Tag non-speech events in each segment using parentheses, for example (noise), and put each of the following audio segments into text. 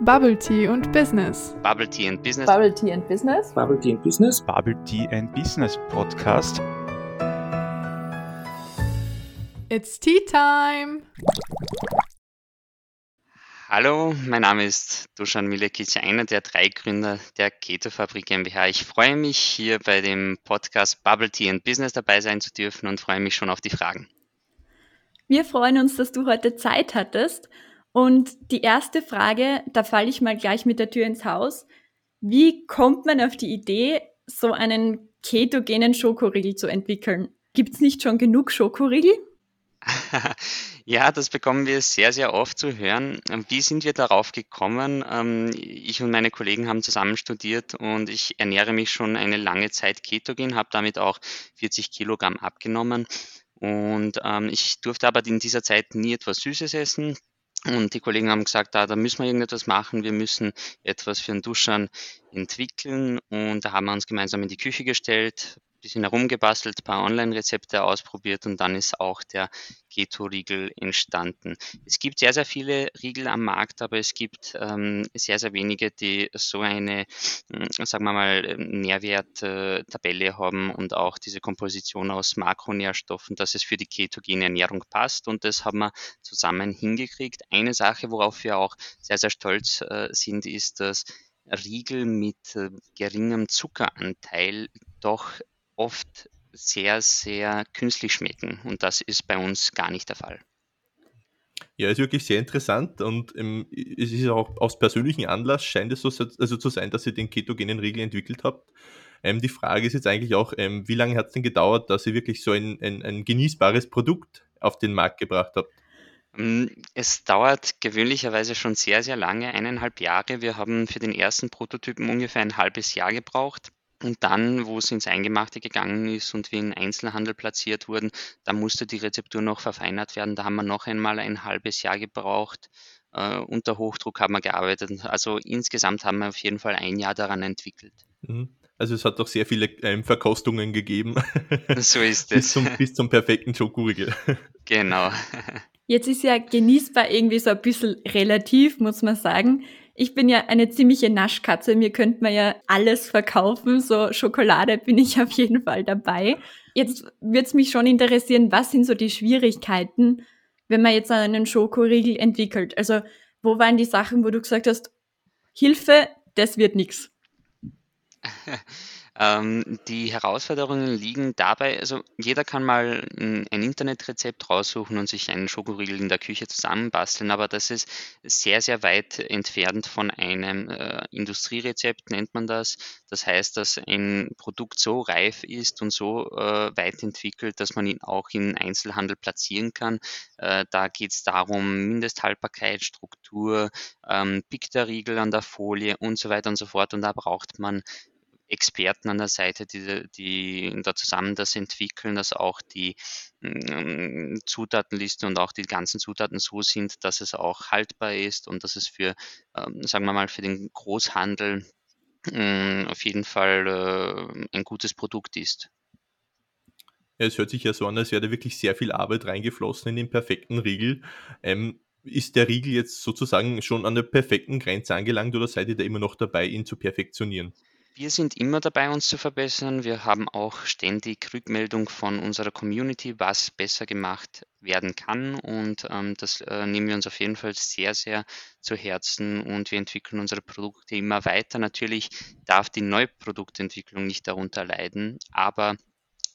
Bubble Tea und Business. Bubble Tea and Business. Bubble Tea and Business. Bubble Tea and Business. Bubble Tea and Business Podcast. It's Tea Time! Hallo, mein Name ist Dusan Milekic, einer der drei Gründer der Keto Fabrik GmbH. Ich freue mich, hier bei dem Podcast Bubble Tea and Business dabei sein zu dürfen und freue mich schon auf die Fragen. Wir freuen uns, dass du heute Zeit hattest. Und die erste Frage, da falle ich mal gleich mit der Tür ins Haus. Wie kommt man auf die Idee, so einen ketogenen Schokoriegel zu entwickeln? Gibt es nicht schon genug Schokoriegel? (laughs) Ja, das bekommen wir sehr, sehr oft zu hören. Wie sind wir darauf gekommen? Ähm, ich und meine Kollegen haben zusammen studiert und ich ernähre mich schon eine lange Zeit ketogen, habe damit auch 40 Kilogramm abgenommen. Und ähm, ich durfte aber in dieser Zeit nie etwas Süßes essen. Und die Kollegen haben gesagt, da, da müssen wir irgendetwas machen, wir müssen etwas für den Duschern entwickeln. Und da haben wir uns gemeinsam in die Küche gestellt, bisschen herumgebastelt, paar Online-Rezepte ausprobiert und dann ist auch der Keto-Riegel entstanden. Es gibt sehr, sehr viele Riegel am Markt, aber es gibt ähm, sehr, sehr wenige, die so eine, hm, sagen wir mal, Nährwerttabelle haben und auch diese Komposition aus Makronährstoffen, dass es für die ketogene Ernährung passt und das haben wir zusammen hingekriegt. Eine Sache, worauf wir auch sehr, sehr stolz äh, sind, ist, dass Riegel mit äh, geringem Zuckeranteil doch oft sehr, sehr künstlich schmecken. Und das ist bei uns gar nicht der Fall. Ja, ist wirklich sehr interessant und ähm, es ist auch aus persönlichem Anlass scheint es so also zu sein, dass ihr den ketogenen Riegel entwickelt habt. Ähm, die Frage ist jetzt eigentlich auch, ähm, wie lange hat es denn gedauert, dass ihr wirklich so ein, ein, ein genießbares Produkt auf den Markt gebracht habt? Ähm, es dauert gewöhnlicherweise schon sehr, sehr lange, eineinhalb Jahre. Wir haben für den ersten Prototypen ungefähr ein halbes Jahr gebraucht. Und dann, wo es ins Eingemachte gegangen ist und wir in Einzelhandel platziert wurden, da musste die Rezeptur noch verfeinert werden. Da haben wir noch einmal ein halbes Jahr gebraucht. Äh, unter Hochdruck haben wir gearbeitet. Also insgesamt haben wir auf jeden Fall ein Jahr daran entwickelt. Mhm. Also es hat doch sehr viele ähm, Verkostungen gegeben. (laughs) So ist (laughs) es. bis, zum, bis zum perfekten Schokoriegel. (laughs) Genau. Jetzt ist ja genießbar irgendwie so ein bisschen relativ, muss man sagen. Ich bin ja eine ziemliche Naschkatze. Mir könnte man ja alles verkaufen. So Schokolade bin ich auf jeden Fall dabei. Jetzt würde es mich schon interessieren, was sind so die Schwierigkeiten, wenn man jetzt einen Schokoriegel entwickelt? Also, wo waren die Sachen, wo du gesagt hast, Hilfe, das wird nix? (laughs) Ähm, die Herausforderungen liegen dabei, also jeder kann mal ein, ein Internetrezept raussuchen und sich einen Schokoriegel in der Küche zusammenbasteln, aber das ist sehr, sehr weit entfernt von einem äh, Industrierezept, nennt man das. Das heißt, dass ein Produkt so reif ist und so äh, weit entwickelt, dass man ihn auch in Einzelhandel platzieren kann. Äh, da geht es darum, Mindesthaltbarkeit, Struktur, ähm, pickt der Riegel an der Folie und so weiter und so fort. Und da braucht man Experten an der Seite, die, die da zusammen das entwickeln, dass auch die ähm, Zutatenliste und auch die ganzen Zutaten so sind, dass es auch haltbar ist und dass es für, ähm, sagen wir mal, für den Großhandel ähm, auf jeden Fall äh, ein gutes Produkt ist. Es hört sich ja so an, als wäre da wirklich sehr viel Arbeit reingeflossen in den perfekten Riegel. Ähm, ist der Riegel jetzt sozusagen schon an der perfekten Grenze angelangt oder seid ihr da immer noch dabei, ihn zu perfektionieren? Wir sind immer dabei, uns zu verbessern. Wir haben auch ständig Rückmeldung von unserer Community, was besser gemacht werden kann. Und ähm, das äh, nehmen wir uns auf jeden Fall sehr, sehr zu Herzen und wir entwickeln unsere Produkte immer weiter. Natürlich darf die neue Produktentwicklung nicht darunter leiden, aber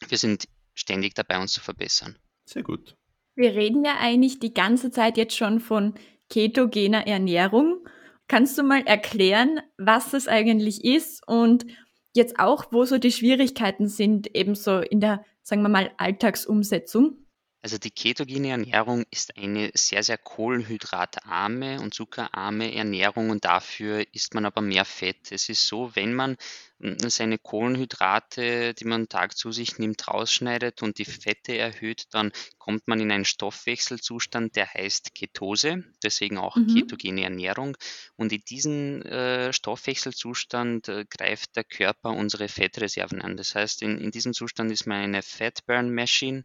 wir sind ständig dabei, uns zu verbessern. Sehr gut. Wir reden ja eigentlich die ganze Zeit jetzt schon von ketogener Ernährung. Kannst du mal erklären, was das eigentlich ist und jetzt auch, wo so die Schwierigkeiten sind, ebenso in der, sagen wir mal, Alltagsumsetzung? Also die ketogene Ernährung ist eine sehr, sehr kohlenhydratarme und zuckerarme Ernährung und dafür isst man aber mehr Fett. Es ist so, wenn man hm, seine Kohlenhydrate, die man Tag zu sich nimmt, rausschneidet und die Fette erhöht, dann kommt man in einen Stoffwechselzustand, der heißt Ketose, deswegen auch mhm. ketogene Ernährung. Und in diesen äh, Stoffwechselzustand äh, greift der Körper unsere Fettreserven an. Das heißt, in, in diesem Zustand ist man eine Fat Burn Machine.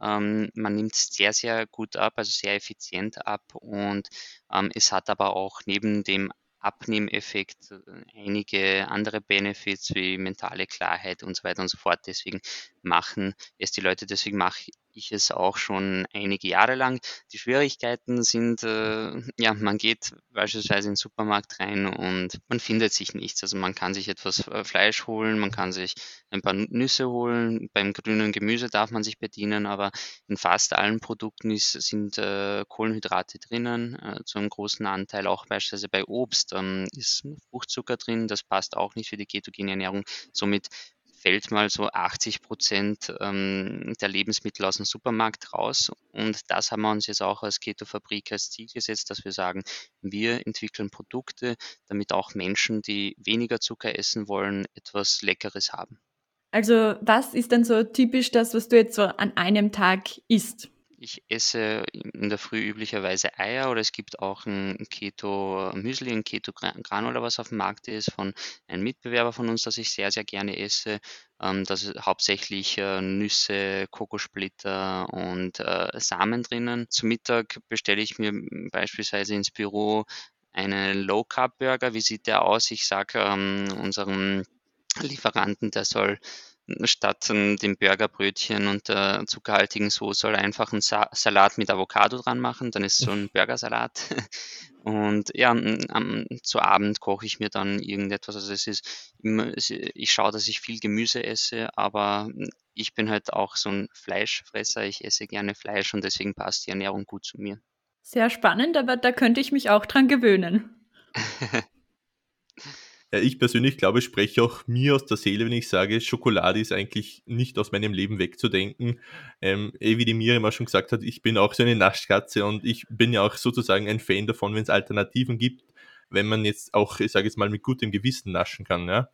Ähm, man nimmt sehr, sehr gut ab, also sehr effizient ab und ähm, es hat aber auch neben dem Abnehmeffekt, äh, einige andere Benefits wie mentale Klarheit und so weiter und so fort. Deswegen machen es die Leute, deswegen mache ich es auch schon einige Jahre lang. Die Schwierigkeiten sind, äh, (laughs) ja, man geht beispielsweise in den Supermarkt rein und man findet sich nichts. Also man kann sich etwas äh, Fleisch holen, man kann sich ein paar Nüsse holen, beim grünen Gemüse darf man sich bedienen, aber in fast allen Produkten ist, sind äh, Kohlenhydrate drinnen, äh, zu großen Anteil auch beispielsweise bei Obst ähm, ist Fruchtzucker drin, das passt auch nicht für die ketogene Ernährung. Somit fällt mal so 80 Prozent ähm, der Lebensmittel aus dem Supermarkt raus. Und das haben wir uns jetzt auch als Keto-Fabrik als Ziel gesetzt, dass wir sagen, wir entwickeln Produkte, damit auch Menschen, die weniger Zucker essen wollen, etwas Leckeres haben. Also was ist denn so typisch das, was du jetzt so an einem Tag isst? Ich esse in der Früh üblicherweise Eier oder es gibt auch ein Keto-Müsli, ein Keto-Granula, was auf dem Markt ist, von einem Mitbewerber von uns, das ich sehr, sehr gerne esse. Ähm, das ist hauptsächlich äh, Nüsse, Kokosplitter und äh, Samen drinnen. Zum Mittag bestelle ich mir beispielsweise ins Büro einen Low-Carb-Burger. Wie sieht der aus? Ich sage ähm, unserem Lieferanten, der soll statt dem Burgerbrötchen und der zuckerhaltigen Soße einfach einen Sa Salat mit Avocado dran machen, dann ist so ein Burgersalat. (laughs) Und ja, am, zu Abend koche ich mir dann irgendetwas. Also es ist immer, ich schaue, dass ich viel Gemüse esse, aber ich bin halt auch so ein Fleischfresser. Ich esse gerne Fleisch und deswegen passt die Ernährung gut zu mir. Sehr spannend, aber da könnte ich mich auch dran gewöhnen. (laughs) Ich persönlich glaube, ich spreche auch mir aus der Seele, wenn ich sage, Schokolade ist eigentlich nicht aus meinem Leben wegzudenken. Ähm, eh, wie die Miriam auch schon gesagt hat, ich bin auch so eine Naschkatze und ich bin ja auch sozusagen ein Fan davon, wenn es Alternativen gibt, wenn man jetzt auch, ich sage jetzt mal, mit gutem Gewissen naschen kann. Ja?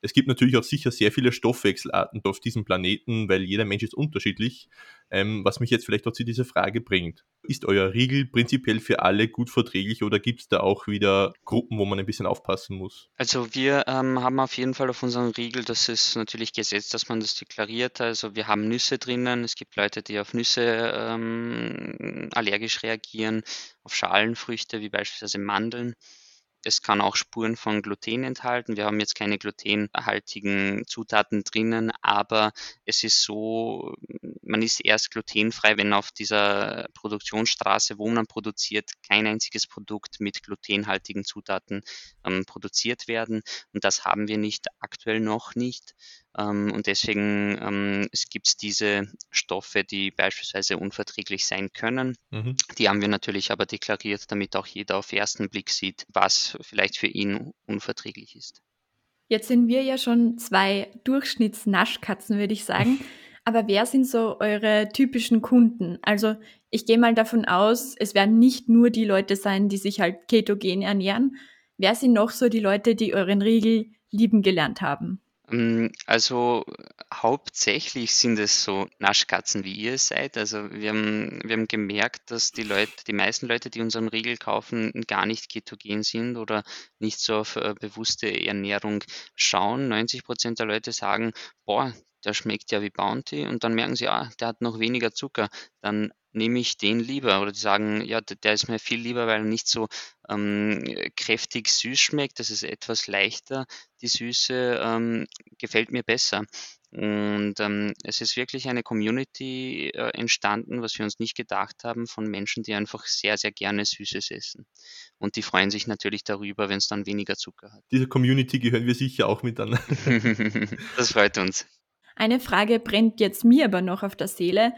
Es gibt natürlich auch sicher sehr viele Stoffwechselarten auf diesem Planeten, weil jeder Mensch ist unterschiedlich. Ähm, was mich jetzt vielleicht auch zu dieser Frage bringt. Ist euer Riegel prinzipiell für alle gut verträglich oder gibt es da auch wieder Gruppen, wo man ein bisschen aufpassen muss? Also wir ähm, haben auf jeden Fall auf unserem Riegel, das ist natürlich gesetzt, dass man das deklariert. Also wir haben Nüsse drinnen. Es gibt Leute, die auf Nüsse ähm, allergisch reagieren, auf Schalenfrüchte wie beispielsweise Mandeln. Es kann auch Spuren von Gluten enthalten. Wir haben jetzt keine glutenhaltigen Zutaten drinnen, aber es ist so, man ist erst glutenfrei, wenn auf dieser Produktionsstraße, wo man produziert, kein einziges Produkt mit glutenhaltigen Zutaten ähm, produziert werden. Und das haben wir nicht aktuell noch nicht. Ähm, und deswegen ähm, es gibt diese Stoffe, die beispielsweise unverträglich sein können. Mhm. Die haben wir natürlich aber deklariert, damit auch jeder auf den ersten Blick sieht, was vielleicht für ihn unverträglich ist. Jetzt sind wir ja schon zwei Durchschnittsnaschkatzen, würde ich sagen. (laughs) Aber wer sind so eure typischen Kunden? Also ich gehe mal davon aus, es werden nicht nur die Leute sein, die sich halt ketogen ernähren. Wer sind noch so die Leute, die euren Riegel lieben gelernt haben? Ähm, also hauptsächlich sind es so Naschkatzen, wie ihr seid. Also wir haben, wir haben gemerkt, dass die Leute, die meisten Leute, die unseren Riegel kaufen, gar nicht ketogen sind oder nicht so auf äh, bewusste Ernährung schauen. 90 Prozent der Leute sagen, boah, der schmeckt ja wie Bounty und dann merken sie, ah, der hat noch weniger Zucker. Dann nehme ich den lieber. Oder die sagen, ja, der ist mir viel lieber, weil er nicht so ähm, kräftig süß schmeckt. Das ist etwas leichter. Die Süße ähm, gefällt mir besser. Und ähm, es ist wirklich eine Community äh, entstanden, was wir uns nicht gedacht haben, von Menschen, die einfach sehr, sehr gerne Süßes essen. Und die freuen sich natürlich darüber, wenn es dann weniger Zucker hat. Diese Community gehören wir sicher auch mit an. (laughs) (laughs) das freut uns. Eine Frage brennt jetzt mir aber noch auf der Seele.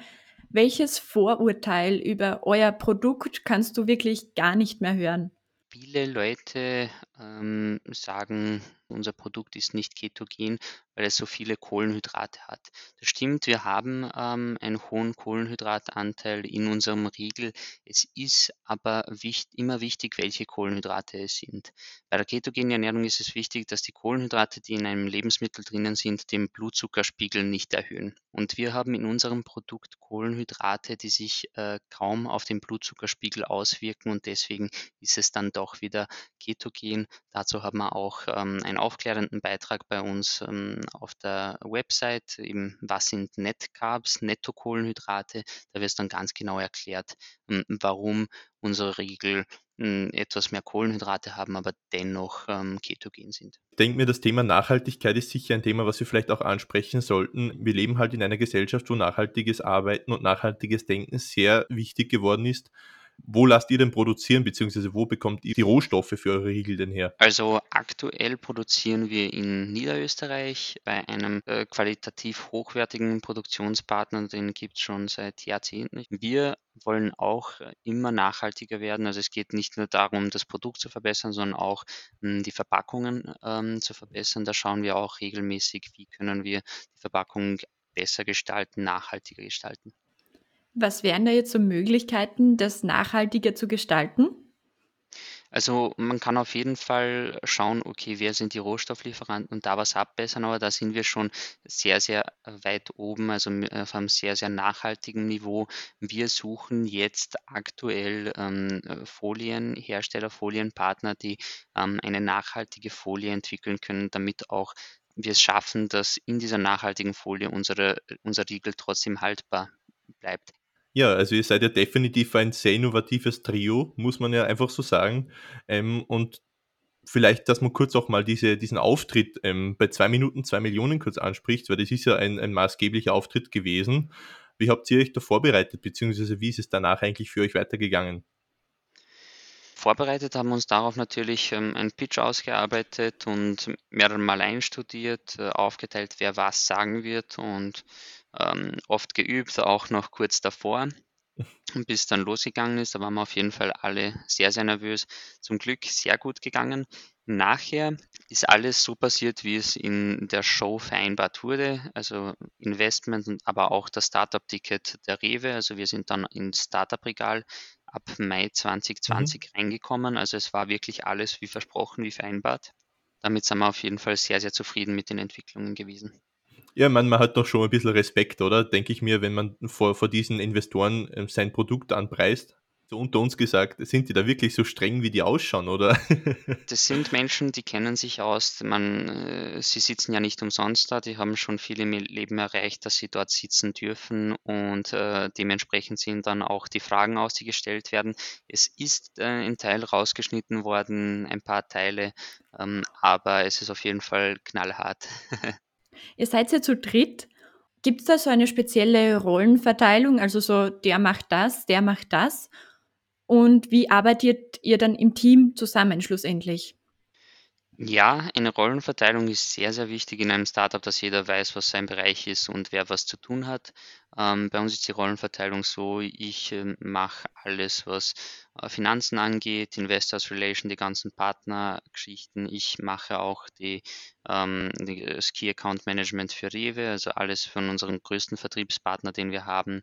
Welches Vorurteil über euer Produkt kannst du wirklich gar nicht mehr hören? Viele Leute ähm, sagen, unser Produkt ist nicht ketogen, weil es so viele Kohlenhydrate hat. Das stimmt, wir haben ähm, einen hohen Kohlenhydratanteil in unserem Riegel. Es ist aber wichtig, immer wichtig, welche Kohlenhydrate es sind. Bei der ketogenen Ernährung ist es wichtig, dass die Kohlenhydrate, die in einem Lebensmittel drinnen sind, den Blutzuckerspiegel nicht erhöhen. Und wir haben in unserem Produkt Kohlenhydrate, die sich äh, kaum auf den Blutzuckerspiegel auswirken und deswegen ist es dann doch wieder ketogen. Dazu haben wir auch ähm, einen aufklärenden Beitrag bei uns ähm, auf der Website, eben was sind Net Carbs, Nettokohlenhydrate. Da wird es dann ganz genau erklärt, ähm, warum unsere Riegel hm, etwas mehr Kohlenhydrate haben, aber dennoch ähm, ketogen sind. Ich denke mir, das Thema Nachhaltigkeit ist sicher ein Thema, was wir vielleicht auch ansprechen sollten. Wir leben halt in einer Gesellschaft, wo nachhaltiges Arbeiten und nachhaltiges Denken sehr wichtig geworden ist. Wo lasst ihr denn produzieren, beziehungsweise wo bekommt ihr die Rohstoffe für eure Riegel denn her? Also aktuell produzieren wir in Niederösterreich bei einem äh, qualitativ hochwertigen Produktionspartner, den gibt es schon seit Jahrzehnten. Wir wollen auch äh, immer nachhaltiger werden. Also es geht nicht nur darum, das Produkt zu verbessern, sondern auch mh, hm, die Verpackungen ähm, zu verbessern. Da schauen wir auch regelmäßig, wie können wir die Verpackung besser gestalten, nachhaltiger gestalten. Was wären da jetzt so Möglichkeiten, das nachhaltiger zu gestalten? Also man kann auf jeden Fall schauen, okay, wer sind die Rohstofflieferanten und da was abbessern, aber da sind wir schon sehr, sehr weit oben, also auf einem sehr, sehr nachhaltigen Niveau. Wir suchen jetzt aktuell ähm, Folienhersteller, Folienpartner, die ähm, eine nachhaltige Folie entwickeln können, damit auch wir es schaffen, dass in dieser nachhaltigen Folie unsere, unser Riegel trotzdem haltbar bleibt. Ja, also ihr seid ja definitiv ein sehr innovatives Trio, muss man ja einfach so sagen. Ähm, und vielleicht, dass man kurz auch mal diese, diesen Auftritt ähm, bei zwei Minuten, zwei Millionen kurz anspricht, weil das ist ja ein, ein maßgeblicher Auftritt gewesen. Wie habt ihr euch da vorbereitet, beziehungsweise wie ist es danach eigentlich für euch weitergegangen? Vorbereitet haben wir uns darauf natürlich ähm, einen Pitch ausgearbeitet und mehrere Mal einstudiert, äh, aufgeteilt, wer was sagen wird und ähm, oft geübt, auch noch kurz davor, bis dann losgegangen ist. Da waren wir auf jeden Fall alle sehr, sehr nervös. Zum Glück sehr gut gegangen. Nachher ist alles so passiert, wie es in der Show vereinbart wurde. Also Investment, aber auch das Startup-Ticket der Rewe. Also wir sind dann ins Startup-Regal ab Mai 2020 mhm. reingekommen. Also es war wirklich alles wie versprochen, wie vereinbart. Damit sind wir auf jeden Fall sehr, sehr zufrieden mit den Entwicklungen gewesen. Ja, man, man hat doch schon ein bisschen Respekt, oder? Denke ich mir, wenn man vor, vor diesen Investoren ähm, sein Produkt anpreist. So unter uns gesagt, sind die da wirklich so streng, wie die ausschauen, oder? (laughs) Das sind Menschen, die kennen sich aus. Man, äh, sie sitzen ja nicht umsonst da. Die haben schon viel im Leben erreicht, dass sie dort sitzen dürfen und äh, dementsprechend sind dann auch die Fragen aus, die gestellt werden. Es ist äh, ein Teil rausgeschnitten worden, ein paar Teile, ähm, aber es ist auf jeden Fall knallhart. (laughs) Ihr seid ja zu dritt. Gibt es da so eine spezielle Rollenverteilung? Also so, der macht das, der macht das. Und wie arbeitet ihr dann im Team zusammen schlussendlich? Ja, eine Rollenverteilung ist sehr, sehr wichtig in einem Startup, dass jeder weiß, was sein Bereich ist und wer was zu tun hat. Ähm, bei uns ist die Rollenverteilung so, ich äh, mache alles, was äh, Finanzen angeht, Investors Relation, die ganzen Partnergeschichten. Ich mache auch die, ähm, die, das Key Account Management für Rewe, also alles von unserem größten Vertriebspartner, den wir haben,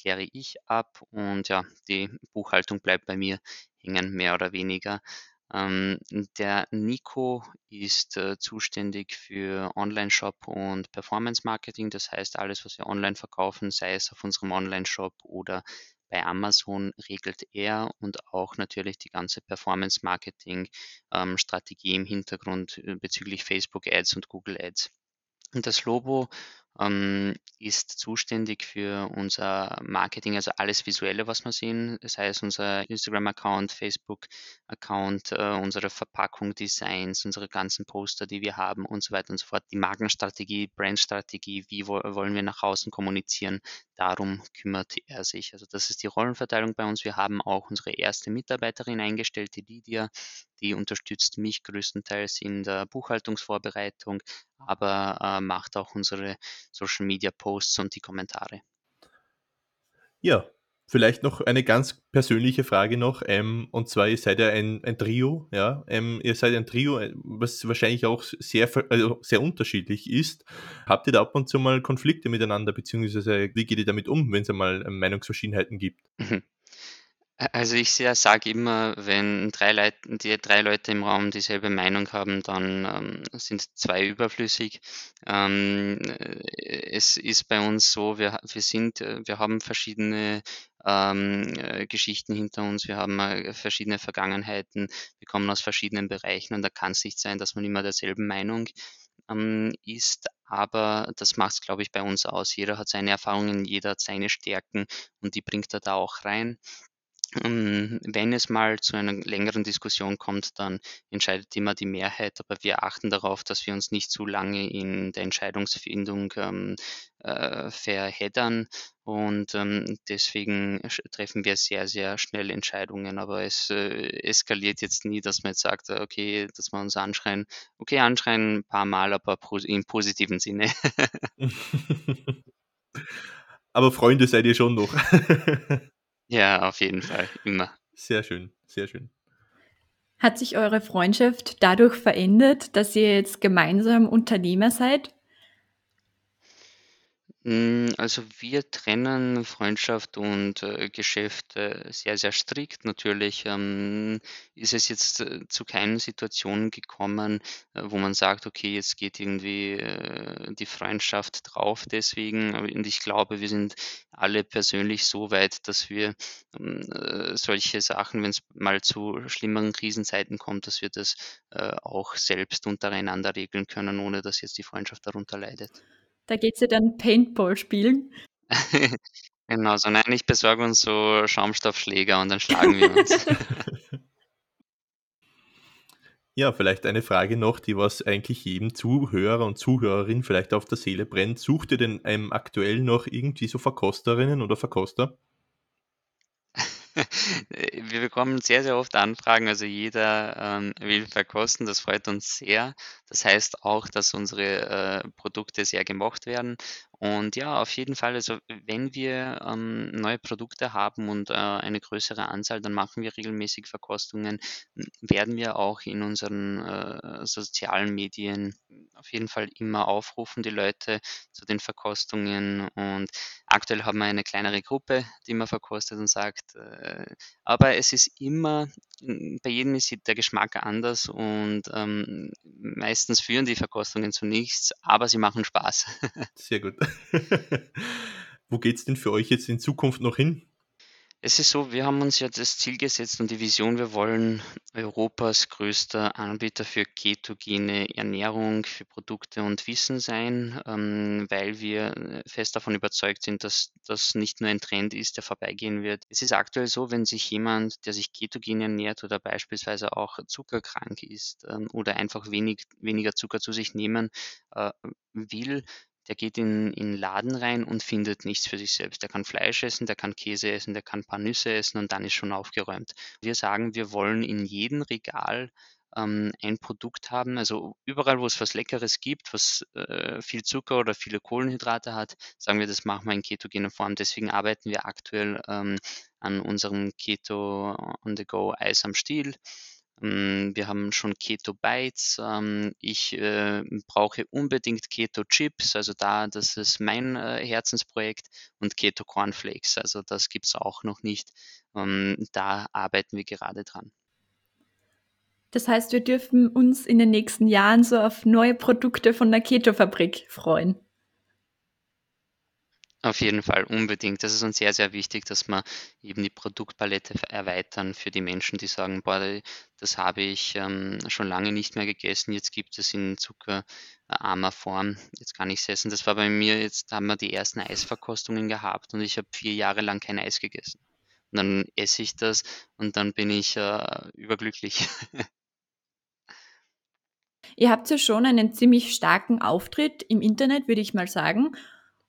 kläre ich ab und ja, die Buchhaltung bleibt bei mir hängen, mehr oder weniger. Ähm, der Nico ist äh, zuständig für Online-Shop und Performance-Marketing. Das heißt, alles, was wir online verkaufen, sei es auf unserem Online-Shop oder bei Amazon, regelt er und auch natürlich die ganze Performance-Marketing-Strategie ähm, im Hintergrund äh, bezüglich Facebook-Ads und Google-Ads. Und das Lobo ähm, ist zuständig für unser Marketing, also alles Visuelle, was wir sehen, das heißt unser Instagram-Account, Facebook-Account, äh, unsere Verpackung, Designs, unsere ganzen Poster, die wir haben und so weiter und so fort. Die Markenstrategie, Brandstrategie, wie wo wollen wir nach außen kommunizieren, darum kümmert er sich. Also das ist die Rollenverteilung bei uns. Wir haben auch unsere erste Mitarbeiterin eingestellt, die Lydia, die unterstützt mich größtenteils in der Buchhaltungsvorbereitung, aber äh, macht auch unsere Social Media Posts und die Kommentare. Ja, vielleicht noch eine ganz persönliche Frage noch, ähm, und zwar, ihr seid ja ein, ein Trio, ja, ähm, ihr seid ein Trio, äh, was wahrscheinlich auch sehr, also sehr unterschiedlich ist. Habt ihr da ab und zu mal Konflikte miteinander, beziehungsweise wie geht ihr damit um, wenn es einmal ähm, Meinungsverschiedenheiten gibt? Mhm. Also ich sage immer, wenn drei, Leit die drei Leute im Raum dieselbe Meinung haben, dann ähm, sind zwei überflüssig. Ähm, es ist bei uns so, wir, wir sind, äh, wir haben verschiedene ähm, äh, Geschichten hinter uns, wir haben äh, verschiedene Vergangenheiten, wir kommen aus verschiedenen Bereichen und da kann es nicht sein, dass man immer derselben Meinung ähm, ist, aber das macht es, glaube ich, bei uns aus. Jeder hat seine Erfahrungen, jeder hat seine Stärken und die bringt er da auch rein. Ähm, wenn es mal zu einer längeren Diskussion kommt, dann entscheidet immer die Mehrheit, aber wir achten darauf, dass wir uns nicht zu lange in der Entscheidungsfindung ähm, äh, verheddern und ähm, deswegen treffen wir sehr, sehr schnell Entscheidungen, aber es äh, eskaliert jetzt nie, dass man jetzt sagt, äh, okay, dass wir uns anschreien. Okay, anschreien ein paar Mal, aber im positiven Sinne. (laughs) (laughs) aber Freunde seid ihr schon noch. (laughs) Ja, auf jeden Fall, immer. Sehr schön, sehr schön. Hat sich eure Freundschaft dadurch verändert, dass ihr jetzt gemeinsam Unternehmer seid? Hm, also wir trennen Freundschaft und, äh, Geschäft, äh, sehr, sehr strikt. Natürlich, ähm, ist es jetzt, äh, zu keinen Situationen gekommen, äh, wo man sagt: „Okay, jetzt geht irgendwie, äh, die Freundschaft drauf deswegen.“ und ich glaube, wir sind alle persönlich so weit, dass wir, hm, äh, solche Sachen, wenn es mal zu schlimmeren Krisenzeiten kommt, dass wir das, äh, auch selbst untereinander regeln können, ohne dass jetzt die Freundschaft darunter leidet. Da geht's ja dann Paintball spielen. (laughs) Genau, so: „Nein, ich besorge uns so Schaumstoffschläger und dann schlagen wir uns.“ (laughs) Ja, vielleicht eine Frage noch, die was eigentlich jedem Zuhörer und Zuhörerin vielleicht auf der Seele brennt. Sucht ihr denn, ähm, aktuell noch irgendwie so Verkosterinnen oder Verkoster? Wir bekommen sehr, sehr oft Anfragen, also jeder, ähm, will verkosten, das freut uns sehr. Das heißt auch, dass unsere, äh, Produkte sehr gemocht werden. Und ja, auf jeden Fall, also wenn wir, ähm, neue Produkte haben und, äh, eine größere Anzahl, dann machen wir regelmäßig Verkostungen. Werden wir auch in unseren, äh, sozialen Medien auf jeden Fall immer aufrufen, die Leute zu den Verkostungen. Und aktuell haben wir eine kleinere Gruppe, die immer verkostet und sagt, äh aber es ist immer bei jedem ist der Geschmack anders und, ähm, meistens führen die Verkostungen zu nichts, aber sie machen Spaß. (laughs) Sehr gut. (laughs) Wo geht's denn für euch jetzt in Zukunft noch hin? Es ist so, wir haben uns ja das Ziel gesetzt und die Vision, wir wollen Europas größter Anbieter für ketogene Ernährung, für Produkte und Wissen sein, ähm, weil wir fest davon überzeugt sind, dass das nicht nur ein Trend ist, der vorbeigehen wird. Es ist aktuell so, wenn sich jemand, der sich ketogen ernährt oder beispielsweise auch zuckerkrank ist ähm, oder einfach wenig, weniger Zucker zu sich nehmen äh, will, der geht in in 'n Laden rein und findet nichts für sich selbst. Der kann Fleisch essen, der kann Käse essen, der kann paar Nüsse essen und dann ist schon aufgeräumt. Wir sagen, wir wollen in jedem Regal, ähm, ein Produkt haben also überall, wo es was Leckeres gibt, was, äh, viel Zucker oder viele Kohlenhydrate hat, sagen wir, das machen wir in ketogener Form. Deswegen arbeiten wir aktuell, ähm, an unserem Keto on the go Eis am Stiel. Hm, wir haben schon Keto Bites. Ähm, ich, äh, brauche unbedingt Keto Chips, also da das ist mein, äh, Herzensprojekt und Keto Cornflakes, also das gibt's auch noch nicht. Ähm, da arbeiten wir gerade dran. Das heißt, wir dürfen uns in den nächsten Jahren so auf neue Produkte von der Keto-Fabrik freuen. Auf jeden Fall, unbedingt. Das ist uns sehr, sehr wichtig, dass wir eben die Produktpalette erweitern für die Menschen, die sagen: „Boah, das habe ich, ähm, schon lange nicht mehr gegessen. Jetzt gibt es in zuckerarmer Form. Jetzt kann ich's essen.“ Das war bei mir jetzt haben wir die ersten Eisverkostungen gehabt und ich habe 4 Jahre lang kein Eis gegessen. Und dann esse ich das und dann bin ich, äh, überglücklich. (laughs) Ihr habt ja schon einen ziemlich starken Auftritt im Internet, würde ich mal sagen.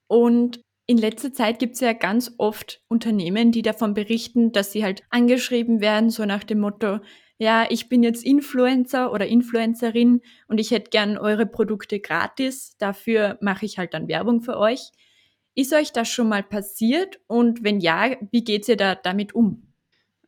Und in letzter Zeit gibt es ja ganz oft Unternehmen, die davon berichten, dass sie halt angeschrieben werden, so nach dem Motto, ja, ich bin jetzt Influencer oder Influencerin und ich hätte gern eure Produkte gratis, dafür mache ich halt dann Werbung für euch. Ist euch das schon mal passiert und wenn ja, wie geht ihr da damit um?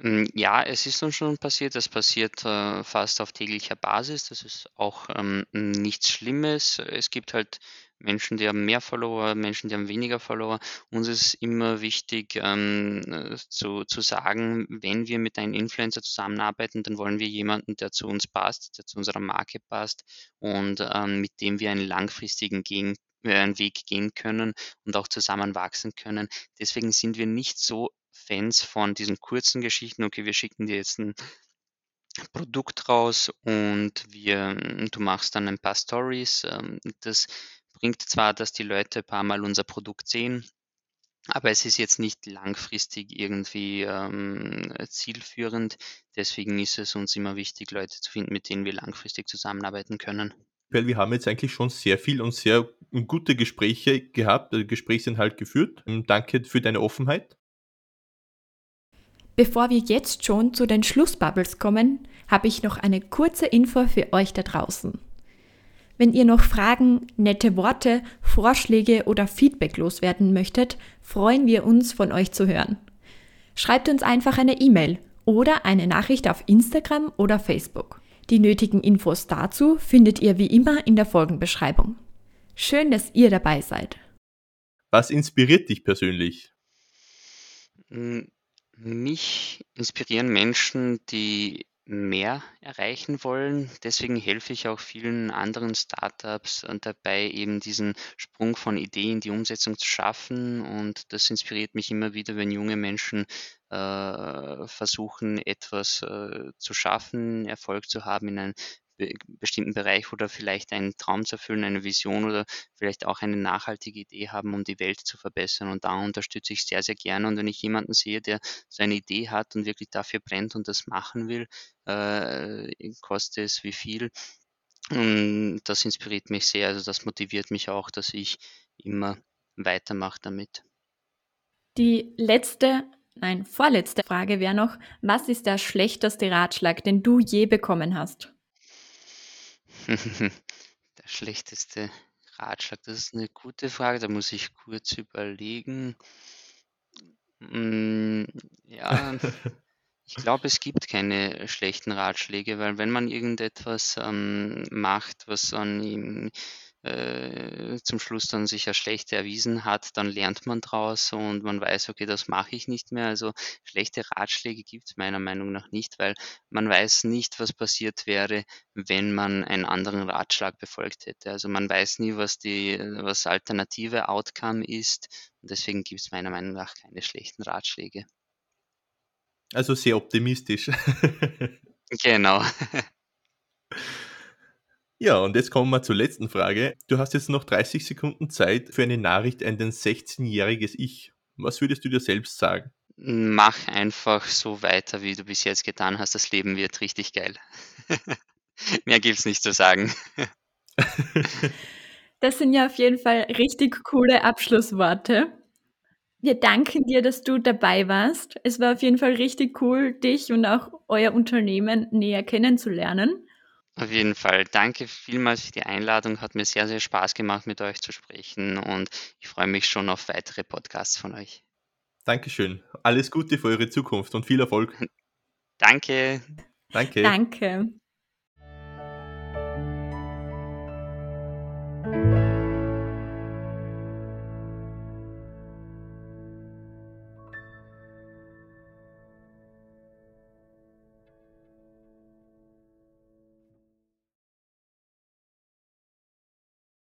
Hm, ja, es ist uns schon passiert. Das passiert, äh, fast auf täglicher Basis. Das ist auch, ähm, nichts Schlimmes. Es gibt halt Menschen, die haben mehr Follower, Menschen, die haben weniger Follower. Uns ist immer wichtig, ähm, äh, zu zu sagen, wenn wir mit einem Influencer zusammenarbeiten, dann wollen wir jemanden, der zu uns passt, der zu unserer Marke passt und, ähm, mit dem wir einen langfristigen gehen äh, einen Weg gehen können und auch zusammen wachsen können. Deswegen sind wir nicht so Fans von diesen kurzen Geschichten: „Okay, wir schicken dir jetzt ein Produkt raus und wir du machst dann ein paar Stories.“ Ähm, das bringt zwar, dass die Leute ein paar Mal unser Produkt sehen, aber es ist jetzt nicht langfristig irgendwie ähm, zielführend. Deswegen ist es uns immer wichtig, Leute zu finden, mit denen wir langfristig zusammenarbeiten können. Weil wir haben jetzt eigentlich schon sehr viel und sehr gute Gespräche gehabt, also Gesprächsinhalt geführt. Ähm, danke für deine Offenheit. Bevor wir jetzt schon zu den Schlussbubbles kommen, habe ich noch eine kurze Info für euch da draußen. Wenn ihr noch Fragen, nette Worte, Vorschläge oder Feedback loswerden möchtet, freuen wir uns von euch zu hören. Schreibt uns einfach eine E-Mail oder eine Nachricht auf Instagram oder Facebook. Die nötigen Infos dazu findet ihr wie immer in der Folgenbeschreibung. Schön, dass ihr dabei seid. Was inspiriert dich persönlich? Mich inspirieren Menschen, die mehr erreichen wollen. Deswegen helfe ich auch vielen anderen Startups dabei, eben diesen Sprung von Idee in die Umsetzung zu schaffen. Und das inspiriert mich immer wieder, wenn junge Menschen äh, versuchen, etwas äh, zu schaffen, Erfolg zu haben in einem bestimmten Bereich oder vielleicht einen Traum zu erfüllen, eine Vision oder vielleicht auch eine nachhaltige Idee haben, um die Welt zu verbessern. Und da unterstütze ich sehr, sehr gerne. Und wenn ich jemanden sehe, der so eine Idee hat und wirklich dafür brennt und das machen will, äh, kostet es wie viel. Und das inspiriert mich sehr. Also das motiviert mich auch, dass ich immer weitermache damit. Die letzte, nein, vorletzte Frage wäre noch, was ist der schlechteste Ratschlag, den du je bekommen hast? (laughs) Der schlechteste Ratschlag, das ist eine gute Frage, da muss ich kurz überlegen. Hm, ja, ich glaube, es gibt keine schlechten Ratschläge, weil wenn man irgendetwas, ähm, macht, was dann ihm äh, zum Schluss dann sich als schlecht erwiesen hat, dann lernt man draus und man weiß, okay, das mache ich nicht mehr. Also schlechte Ratschläge gibt es meiner Meinung nach nicht, weil man weiß nicht, was passiert wäre, wenn man einen anderen Ratschlag befolgt hätte. Also man weiß nie, was die, was alternative Outcome ist. Und deswegen gibt es meiner Meinung nach keine schlechten Ratschläge. Also sehr optimistisch. (laughs) Genau. (laughs) Ja, und jetzt kommen wir zur letzten Frage. Du hast jetzt noch 30 Sekunden Zeit für eine Nachricht an den 16-jähriges Ich. Was würdest du dir selbst sagen? Mach einfach so weiter, wie du bis jetzt getan hast. Das Leben wird richtig geil. (laughs) Mehr gibt's nicht zu sagen. (laughs) das sind ja auf jeden Fall richtig coole Abschlussworte. Wir danken dir, dass du dabei warst. Es war auf jeden Fall richtig cool, dich und auch euer Unternehmen näher kennenzulernen. Auf jeden Fall. Danke vielmals für die Einladung. Hat mir sehr, sehr Spaß gemacht, mit euch zu sprechen und ich freue mich schon auf weitere Podcasts von euch. Dankeschön. Alles Gute für eure Zukunft und viel Erfolg. (laughs) Danke. Danke. Danke.